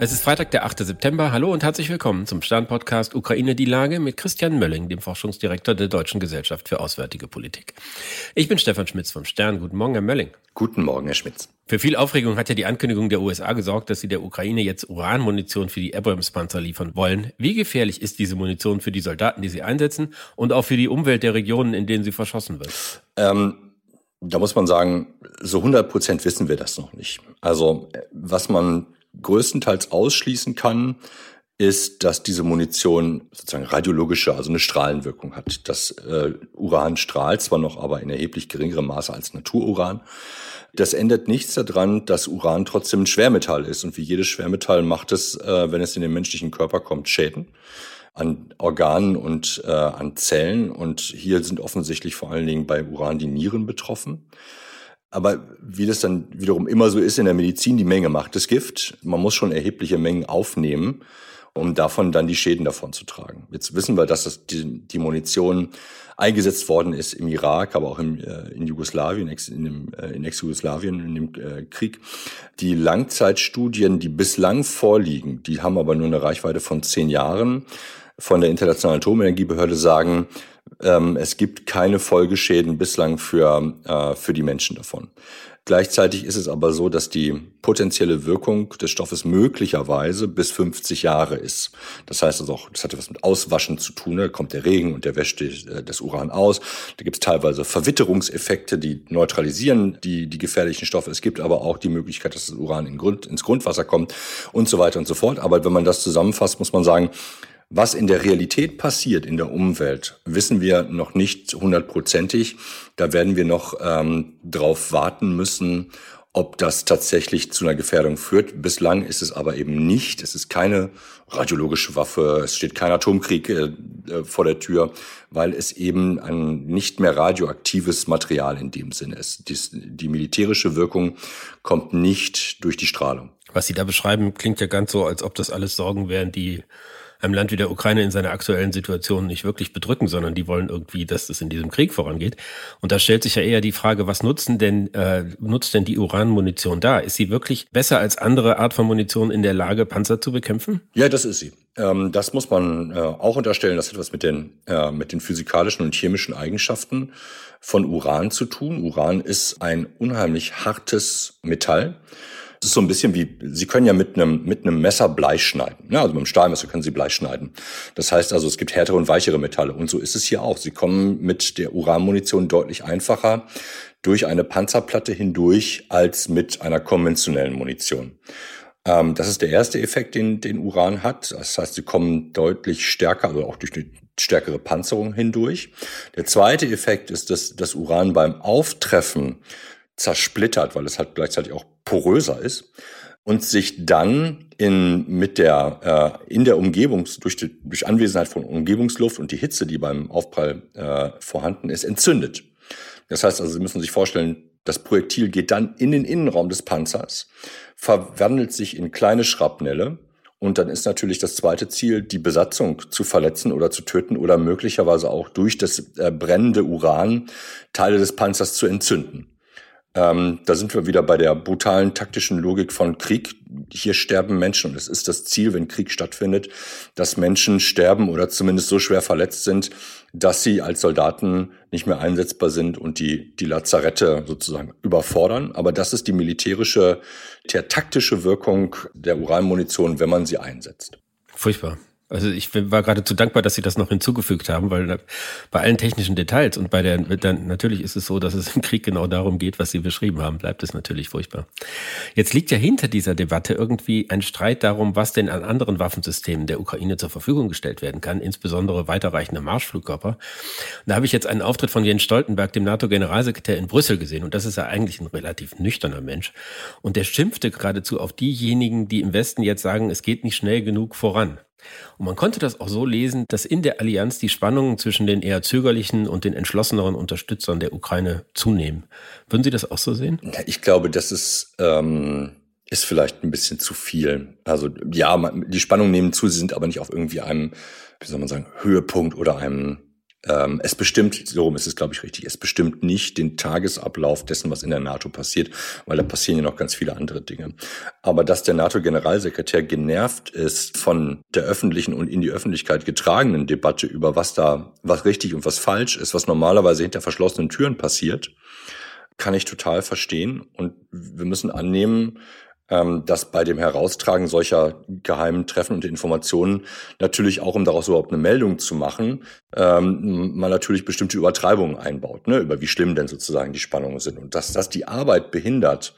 Es ist Freitag, der 8. September. Hallo und herzlich willkommen zum Stern-Podcast Ukraine die Lage mit Christian Mölling, dem Forschungsdirektor der Deutschen Gesellschaft für Auswärtige Politik. Ich bin Stefan Schmitz vom Stern. Guten Morgen, Herr Mölling. Guten Morgen, Herr Schmitz. Für viel Aufregung hat ja die Ankündigung der USA gesorgt, dass sie der Ukraine jetzt Uranmunition für die Abrams-Panzer liefern wollen. Wie gefährlich ist diese Munition für die Soldaten, die sie einsetzen und auch für die Umwelt der Regionen, in denen sie verschossen wird? Ähm da muss man sagen, so 100 Prozent wissen wir das noch nicht. Also was man größtenteils ausschließen kann, ist, dass diese Munition sozusagen radiologische, also eine Strahlenwirkung hat. Das äh, Uran strahlt zwar noch, aber in erheblich geringerem Maße als Natururan. Das ändert nichts daran, dass Uran trotzdem ein Schwermetall ist. Und wie jedes Schwermetall macht es, äh, wenn es in den menschlichen Körper kommt, Schäden an Organen und äh, an Zellen. Und hier sind offensichtlich vor allen Dingen bei Uran die Nieren betroffen. Aber wie das dann wiederum immer so ist in der Medizin, die Menge macht das Gift. Man muss schon erhebliche Mengen aufnehmen, um davon dann die Schäden davon zu tragen. Jetzt wissen wir, dass das die, die Munition eingesetzt worden ist im Irak, aber auch im, äh, in Jugoslawien, in, dem, äh, in Ex-Jugoslawien, in dem äh, Krieg. Die Langzeitstudien, die bislang vorliegen, die haben aber nur eine Reichweite von zehn Jahren von der Internationalen Atomenergiebehörde sagen, ähm, es gibt keine Folgeschäden bislang für, äh, für die Menschen davon. Gleichzeitig ist es aber so, dass die potenzielle Wirkung des Stoffes möglicherweise bis 50 Jahre ist. Das heißt also auch, das hat was mit Auswaschen zu tun. Da kommt der Regen und der wäscht äh, das Uran aus. Da gibt es teilweise Verwitterungseffekte, die neutralisieren die, die gefährlichen Stoffe. Es gibt aber auch die Möglichkeit, dass das Uran in Grund, ins Grundwasser kommt und so weiter und so fort. Aber wenn man das zusammenfasst, muss man sagen, was in der Realität passiert in der Umwelt, wissen wir noch nicht hundertprozentig. Da werden wir noch ähm, drauf warten müssen, ob das tatsächlich zu einer Gefährdung führt. Bislang ist es aber eben nicht. Es ist keine radiologische Waffe, es steht kein Atomkrieg äh, äh, vor der Tür, weil es eben ein nicht mehr radioaktives Material in dem Sinne ist. Dies, die militärische Wirkung kommt nicht durch die Strahlung. Was Sie da beschreiben, klingt ja ganz so, als ob das alles Sorgen wären, die einem Land wie der Ukraine in seiner aktuellen Situation nicht wirklich bedrücken, sondern die wollen irgendwie, dass das in diesem Krieg vorangeht. Und da stellt sich ja eher die Frage, was nutzen denn, äh, nutzt denn die Uranmunition da? Ist sie wirklich besser als andere Art von Munition in der Lage, Panzer zu bekämpfen? Ja, das ist sie. Ähm, das muss man äh, auch unterstellen. Das hat was mit den, äh, mit den physikalischen und chemischen Eigenschaften von Uran zu tun. Uran ist ein unheimlich hartes Metall. Das ist so ein bisschen wie, Sie können ja mit einem, mit einem Messer Blei schneiden. Ja, also mit einem Stahlmesser können Sie Blei schneiden. Das heißt also, es gibt härtere und weichere Metalle. Und so ist es hier auch. Sie kommen mit der Uranmunition deutlich einfacher durch eine Panzerplatte hindurch als mit einer konventionellen Munition. Ähm, das ist der erste Effekt, den, den Uran hat. Das heißt, sie kommen deutlich stärker, also auch durch eine stärkere Panzerung hindurch. Der zweite Effekt ist, dass das Uran beim Auftreffen zersplittert, weil es halt gleichzeitig auch poröser ist und sich dann in, mit der, äh, in der Umgebung, durch, die, durch Anwesenheit von Umgebungsluft und die Hitze, die beim Aufprall äh, vorhanden ist, entzündet. Das heißt also, Sie müssen sich vorstellen, das Projektil geht dann in den Innenraum des Panzers, verwandelt sich in kleine Schrapnelle und dann ist natürlich das zweite Ziel, die Besatzung zu verletzen oder zu töten oder möglicherweise auch durch das äh, brennende Uran Teile des Panzers zu entzünden. Ähm, da sind wir wieder bei der brutalen taktischen Logik von Krieg. Hier sterben Menschen und es ist das Ziel, wenn Krieg stattfindet, dass Menschen sterben oder zumindest so schwer verletzt sind, dass sie als Soldaten nicht mehr einsetzbar sind und die, die Lazarette sozusagen überfordern. Aber das ist die militärische, der taktische Wirkung der Uranmunition, wenn man sie einsetzt. Furchtbar. Also ich war geradezu dankbar, dass Sie das noch hinzugefügt haben, weil bei allen technischen Details und bei der, dann, natürlich ist es so, dass es im Krieg genau darum geht, was Sie beschrieben haben, bleibt es natürlich furchtbar. Jetzt liegt ja hinter dieser Debatte irgendwie ein Streit darum, was denn an anderen Waffensystemen der Ukraine zur Verfügung gestellt werden kann, insbesondere weiterreichende Marschflugkörper. Da habe ich jetzt einen Auftritt von Jens Stoltenberg, dem NATO-Generalsekretär in Brüssel gesehen und das ist ja eigentlich ein relativ nüchterner Mensch und der schimpfte geradezu auf diejenigen, die im Westen jetzt sagen, es geht nicht schnell genug voran. Und man konnte das auch so lesen, dass in der Allianz die Spannungen zwischen den eher zögerlichen und den entschlosseneren Unterstützern der Ukraine zunehmen. Würden Sie das auch so sehen? Ich glaube, das ist, ähm, ist vielleicht ein bisschen zu viel. Also ja, die Spannungen nehmen zu, sie sind aber nicht auf irgendwie einem, wie soll man sagen, Höhepunkt oder einem Ähm, es bestimmt, so ist es, glaube ich, richtig, es bestimmt nicht den Tagesablauf dessen, was in der NATO passiert, weil da passieren ja noch ganz viele andere Dinge. Aber dass der NATO-Generalsekretär genervt ist von der öffentlichen und in die Öffentlichkeit getragenen Debatte über was da, was richtig und was falsch ist, was normalerweise hinter verschlossenen Türen passiert, kann ich total verstehen. Und wir müssen annehmen, ähm, dass bei dem Heraustragen solcher geheimen Treffen und Informationen natürlich auch, um daraus überhaupt eine Meldung zu machen, ähm, man natürlich bestimmte Übertreibungen einbaut, ne, über wie schlimm denn sozusagen die Spannungen sind. Und dass das die Arbeit behindert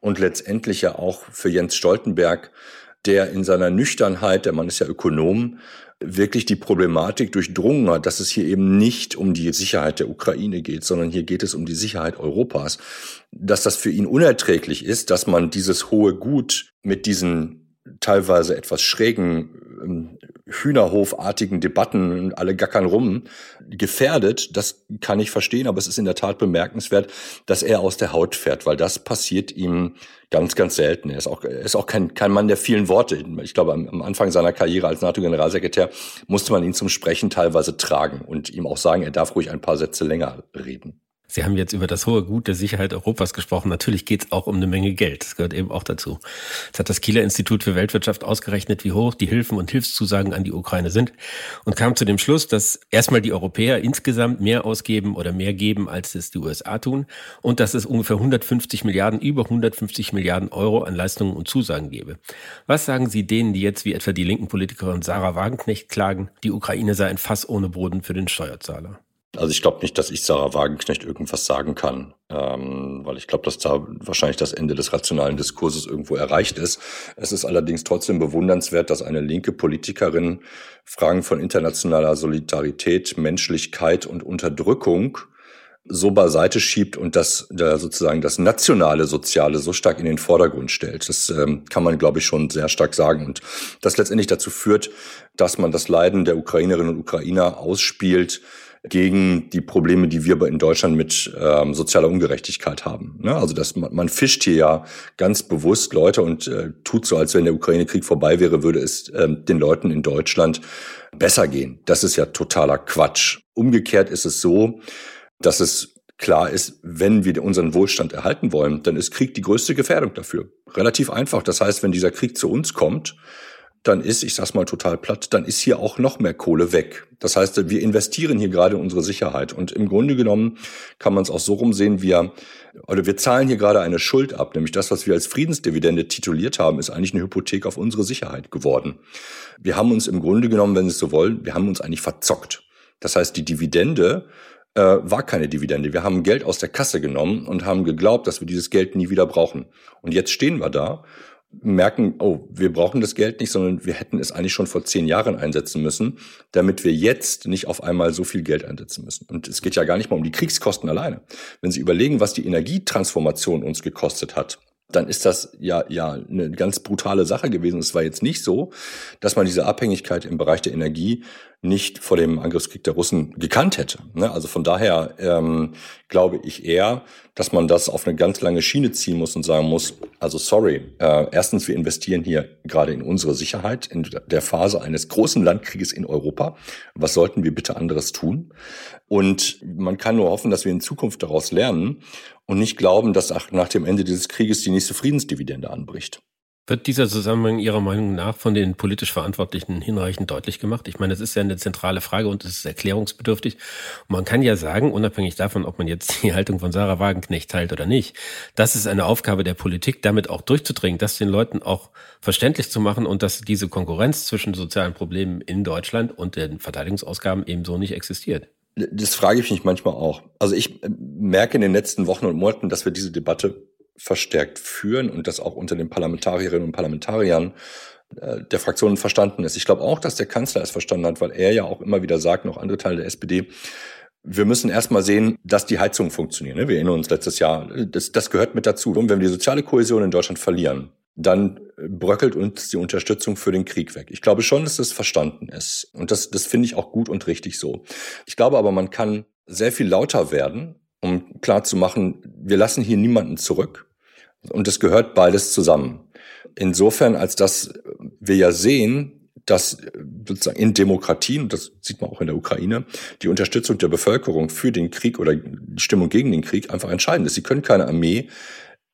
und letztendlich ja auch für Jens Stoltenberg, der in seiner Nüchternheit, der Mann ist ja Ökonom, wirklich die Problematik durchdrungen hat, dass es hier eben nicht um die Sicherheit der Ukraine geht, sondern hier geht es um die Sicherheit Europas. Dass das für ihn unerträglich ist, dass man dieses hohe Gut mit diesen teilweise etwas schrägen ähm, Hühnerhofartigen Debatten, alle gackern rum, gefährdet, das kann ich verstehen, aber es ist in der Tat bemerkenswert, dass er aus der Haut fährt, weil das passiert ihm ganz, ganz selten. Er ist auch, er ist auch kein, kein Mann der vielen Worte. Ich glaube, am, Anfang seiner Karriere als NATO-Generalsekretär musste man ihn zum Sprechen teilweise tragen und ihm auch sagen, er darf ruhig ein paar Sätze länger reden. Sie haben jetzt über das hohe Gut der Sicherheit Europas gesprochen. Natürlich geht es auch um eine Menge Geld. Das gehört eben auch dazu. Jetzt hat das Kieler Institut für Weltwirtschaft ausgerechnet, wie hoch die Hilfen und Hilfszusagen an die Ukraine sind und kam zu dem Schluss, dass erstmal die Europäer insgesamt mehr ausgeben oder mehr geben, als es die USA tun und dass es ungefähr 150 Milliarden, über 150 Milliarden Euro an Leistungen und Zusagen gebe. Was sagen Sie denen, die jetzt wie etwa die linken Politikerin Sarah Wagenknecht klagen, die Ukraine sei ein Fass ohne Boden für den Steuerzahler? Also ich glaube nicht, dass ich Sarah Wagenknecht irgendwas sagen kann, ähm, weil ich glaube, dass da wahrscheinlich das Ende des rationalen Diskurses irgendwo erreicht ist. Es ist allerdings trotzdem bewundernswert, dass eine linke Politikerin Fragen von internationaler Solidarität, Menschlichkeit und Unterdrückung so beiseite schiebt und das da sozusagen das nationale Soziale so stark in den Vordergrund stellt. Das ähm, kann man, glaube ich, schon sehr stark sagen. Und das letztendlich dazu führt, dass man das Leiden der Ukrainerinnen und Ukrainer ausspielt, gegen die Probleme, die wir in Deutschland mit ähm, sozialer Ungerechtigkeit haben. Ne? Also dass man, man fischt hier ja ganz bewusst Leute und äh, tut so, als wenn der Ukraine-Krieg vorbei wäre, würde es ähm, den Leuten in Deutschland besser gehen. Das ist ja totaler Quatsch. Umgekehrt ist es so, dass es klar ist, wenn wir unseren Wohlstand erhalten wollen, dann ist Krieg die größte Gefährdung dafür. Relativ einfach. Das heißt, wenn dieser Krieg zu uns kommt, dann ist, ich sag's mal total platt, dann ist hier auch noch mehr Kohle weg. Das heißt, wir investieren hier gerade in unsere Sicherheit. Und im Grunde genommen kann man es auch so rumsehen, wir, oder wir zahlen hier gerade eine Schuld ab, nämlich das, was wir als Friedensdividende tituliert haben, ist eigentlich eine Hypothek auf unsere Sicherheit geworden. Wir haben uns im Grunde genommen, wenn Sie es so wollen, wir haben uns eigentlich verzockt. Das heißt, die Dividende äh, war keine Dividende. Wir haben Geld aus der Kasse genommen und haben geglaubt, dass wir dieses Geld nie wieder brauchen. Und jetzt stehen wir da merken, oh, wir brauchen das Geld nicht, sondern wir hätten es eigentlich schon vor zehn Jahren einsetzen müssen, damit wir jetzt nicht auf einmal so viel Geld einsetzen müssen. Und es geht ja gar nicht mal um die Kriegskosten alleine. Wenn Sie überlegen, was die Energietransformation uns gekostet hat, dann ist das ja, ja eine ganz brutale Sache gewesen. Es war jetzt nicht so, dass man diese Abhängigkeit im Bereich der Energie nicht vor dem Angriffskrieg der Russen gekannt hätte. Ne? Also von daher ähm, glaube ich eher, dass man das auf eine ganz lange Schiene ziehen muss und sagen muss, also sorry, äh, erstens, wir investieren hier gerade in unsere Sicherheit in der Phase eines großen Landkrieges in Europa. Was sollten wir bitte anderes tun? Und man kann nur hoffen, dass wir in Zukunft daraus lernen und nicht glauben, dass nach dem Ende dieses Krieges die nächste Friedensdividende anbricht. Wird dieser Zusammenhang Ihrer Meinung nach von den politisch Verantwortlichen hinreichend deutlich gemacht? Ich meine, das ist ja eine zentrale Frage und es ist erklärungsbedürftig. Und man kann ja sagen, unabhängig davon, ob man jetzt die Haltung von Sarah Wagenknecht teilt oder nicht, das ist eine Aufgabe der Politik, damit auch durchzudringen, das den Leuten auch verständlich zu machen und dass diese Konkurrenz zwischen sozialen Problemen in Deutschland und den Verteidigungsausgaben ebenso nicht existiert. Das frage ich mich manchmal auch. Also ich äh, merke in den letzten Wochen und Monaten, dass wir diese Debatte verstärkt führen und das auch unter den Parlamentarierinnen und Parlamentariern äh, der Fraktionen verstanden ist. Ich glaube auch, dass der Kanzler es verstanden hat, weil er ja auch immer wieder sagt, noch andere Teile der SPD, wir müssen erstmal sehen, dass die Heizungen funktionieren. Ne? Wir erinnern uns letztes Jahr, das, das gehört mit dazu. Und wenn wir die soziale Kohäsion in Deutschland verlieren, dann bröckelt uns die Unterstützung für den Krieg weg. Ich glaube schon, dass das verstanden ist. Und das, das finde ich auch gut und richtig so. Ich glaube aber, man kann sehr viel lauter werden, um klar zu machen, wir lassen hier niemanden zurück. Und es gehört beides zusammen. Insofern, als dass wir ja sehen, dass sozusagen in Demokratien, und das sieht man auch in der Ukraine, die Unterstützung der Bevölkerung für den Krieg oder die Stimmung gegen den Krieg einfach entscheidend ist. Sie können keine Armee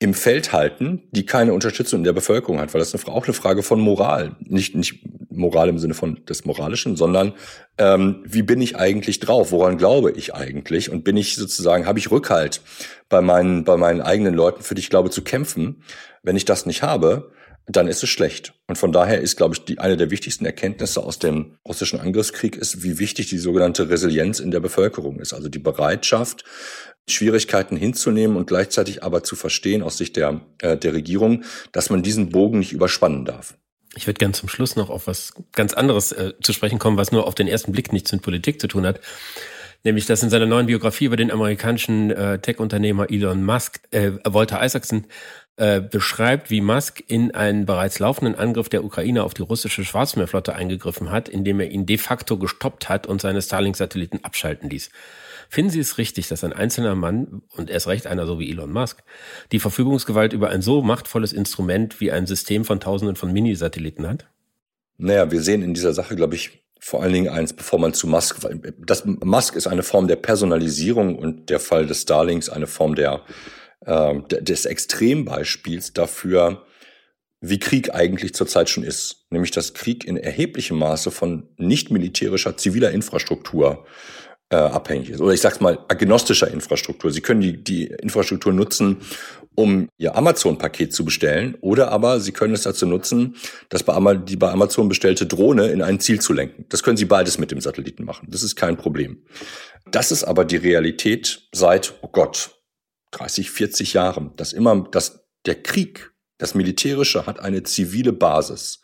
im Feld halten, die keine Unterstützung in der Bevölkerung hat, weil das ist auch eine Frage von Moral. Nicht, nicht Moral im Sinne von des Moralischen, sondern ähm, wie bin ich eigentlich drauf? Woran glaube ich eigentlich? Und bin ich sozusagen, habe ich Rückhalt bei meinen, bei meinen eigenen Leuten, für die ich glaube, zu kämpfen? Wenn ich das nicht habe, dann ist es schlecht. Und von daher ist, glaube ich, die, eine der wichtigsten Erkenntnisse aus dem russischen Angriffskrieg ist, wie wichtig die sogenannte Resilienz in der Bevölkerung ist. Also die Bereitschaft, Schwierigkeiten hinzunehmen und gleichzeitig aber zu verstehen aus Sicht der, äh, der Regierung, dass man diesen Bogen nicht überspannen darf. Ich würde gern zum Schluss noch auf was ganz anderes äh, zu sprechen kommen, was nur auf den ersten Blick nichts mit Politik zu tun hat. Nämlich, dass in seiner neuen Biografie über den amerikanischen äh, Tech-Unternehmer Elon Musk, äh, Walter Isaacson, äh, beschreibt, wie Musk in einen bereits laufenden Angriff der Ukraine auf die russische Schwarzmeerflotte eingegriffen hat, indem er ihn de facto gestoppt hat und seine Starlink-Satelliten abschalten ließ. Finden Sie es richtig, dass ein einzelner Mann, und erst recht einer so wie Elon Musk, die Verfügungsgewalt über ein so machtvolles Instrument wie ein System von Tausenden von Minisatelliten hat? Naja, wir sehen in dieser Sache, glaube ich, vor allen Dingen eins, bevor man zu Musk, das Musk ist eine Form der Personalisierung und der Fall des Starlinks eine Form der, äh, des Extrembeispiels dafür, wie Krieg eigentlich zurzeit schon ist. Nämlich, dass Krieg in erheblichem Maße von nicht militärischer ziviler Infrastruktur äh, abhängig ist. Oder ich sag's mal, agnostischer Infrastruktur. Sie können die, die Infrastruktur nutzen, um Ihr Amazon-Paket zu bestellen, oder aber Sie können es dazu nutzen, das bei die bei Amazon bestellte Drohne in ein Ziel zu lenken. Das können Sie beides mit dem Satelliten machen. Das ist kein Problem. Das ist aber die Realität seit, oh Gott, 30, 40 Jahren, dass immer, dass der Krieg, das Militärische hat eine zivile Basis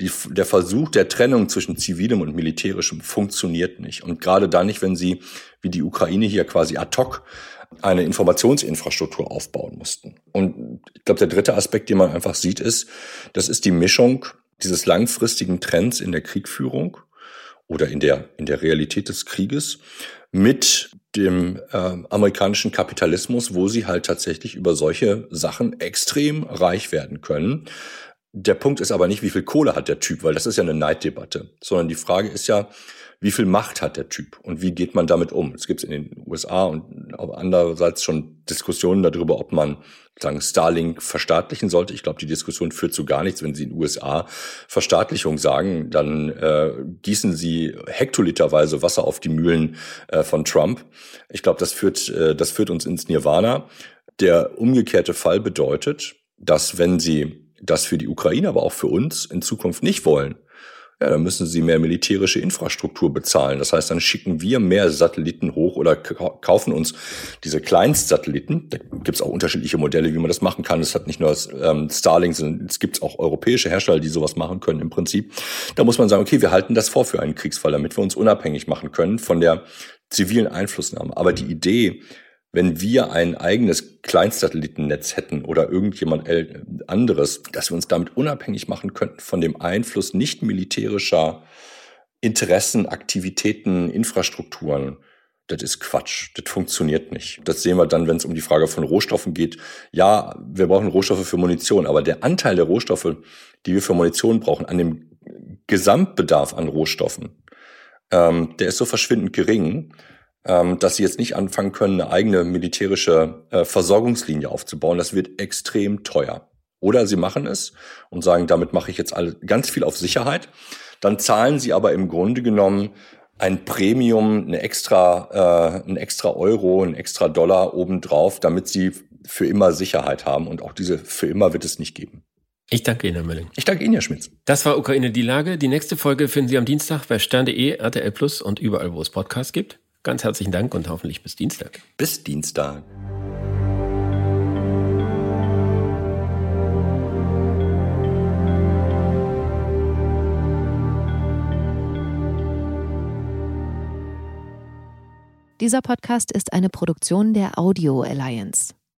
die, der Versuch der Trennung zwischen zivilem und militärischem funktioniert nicht. Und gerade dann nicht, wenn sie, wie die Ukraine hier quasi ad hoc, eine Informationsinfrastruktur aufbauen mussten. Und ich glaube, der dritte Aspekt, den man einfach sieht, ist, das ist die Mischung dieses langfristigen Trends in der Kriegführung oder in der, in der Realität des Krieges mit dem äh, amerikanischen Kapitalismus, wo sie halt tatsächlich über solche Sachen extrem reich werden können. Der Punkt ist aber nicht, wie viel Kohle hat der Typ, weil das ist ja eine Neiddebatte, sondern die Frage ist ja, wie viel Macht hat der Typ und wie geht man damit um? Es gibt in den USA und auch andererseits schon Diskussionen darüber, ob man sagen Starlink verstaatlichen sollte. Ich glaube, die Diskussion führt zu gar nichts. Wenn Sie in den USA Verstaatlichung sagen, dann äh, gießen Sie hektoliterweise Wasser auf die Mühlen äh, von Trump. Ich glaube, das führt, äh, das führt uns ins Nirvana. Der umgekehrte Fall bedeutet, dass wenn Sie das für die Ukraine, aber auch für uns in Zukunft nicht wollen, ja, dann müssen sie mehr militärische Infrastruktur bezahlen. Das heißt, dann schicken wir mehr Satelliten hoch oder kaufen uns diese Kleinstsatelliten. Da gibt es auch unterschiedliche Modelle, wie man das machen kann. Es hat nicht nur das, ähm, Starlink, sondern es gibt auch europäische Hersteller, die sowas machen können im Prinzip. Da muss man sagen, okay, wir halten das vor für einen Kriegsfall, damit wir uns unabhängig machen können von der zivilen Einflussnahme. Aber die Idee, wenn wir ein eigenes Kleinstsatellitennetz hätten oder irgendjemand anderes, dass wir uns damit unabhängig machen könnten von dem Einfluss nicht militärischer Interessen, Aktivitäten, Infrastrukturen, das ist Quatsch. Das funktioniert nicht. Das sehen wir dann, wenn es um die Frage von Rohstoffen geht. Ja, wir brauchen Rohstoffe für Munition, aber der Anteil der Rohstoffe, die wir für Munition brauchen, an dem Gesamtbedarf an Rohstoffen, ähm, der ist so verschwindend gering, dass sie jetzt nicht anfangen können, eine eigene militärische äh, Versorgungslinie aufzubauen. Das wird extrem teuer. Oder sie machen es und sagen, damit mache ich jetzt alle, ganz viel auf Sicherheit. Dann zahlen sie aber im Grunde genommen ein Premium, eine extra, äh, ein extra Euro, ein extra Dollar obendrauf, damit sie für immer Sicherheit haben. Und auch diese für immer wird es nicht geben. Ich danke Ihnen, Herr Mölling. Ich danke Ihnen, Herr Schmitz. Das war Ukraine die Lage. Die nächste Folge finden Sie am Dienstag bei stern.de, RTL Plus und überall, wo es Podcasts gibt. Ganz herzlichen Dank und hoffentlich bis Dienstag. Bis Dienstag. Dieser Podcast ist eine Produktion der Audio Alliance.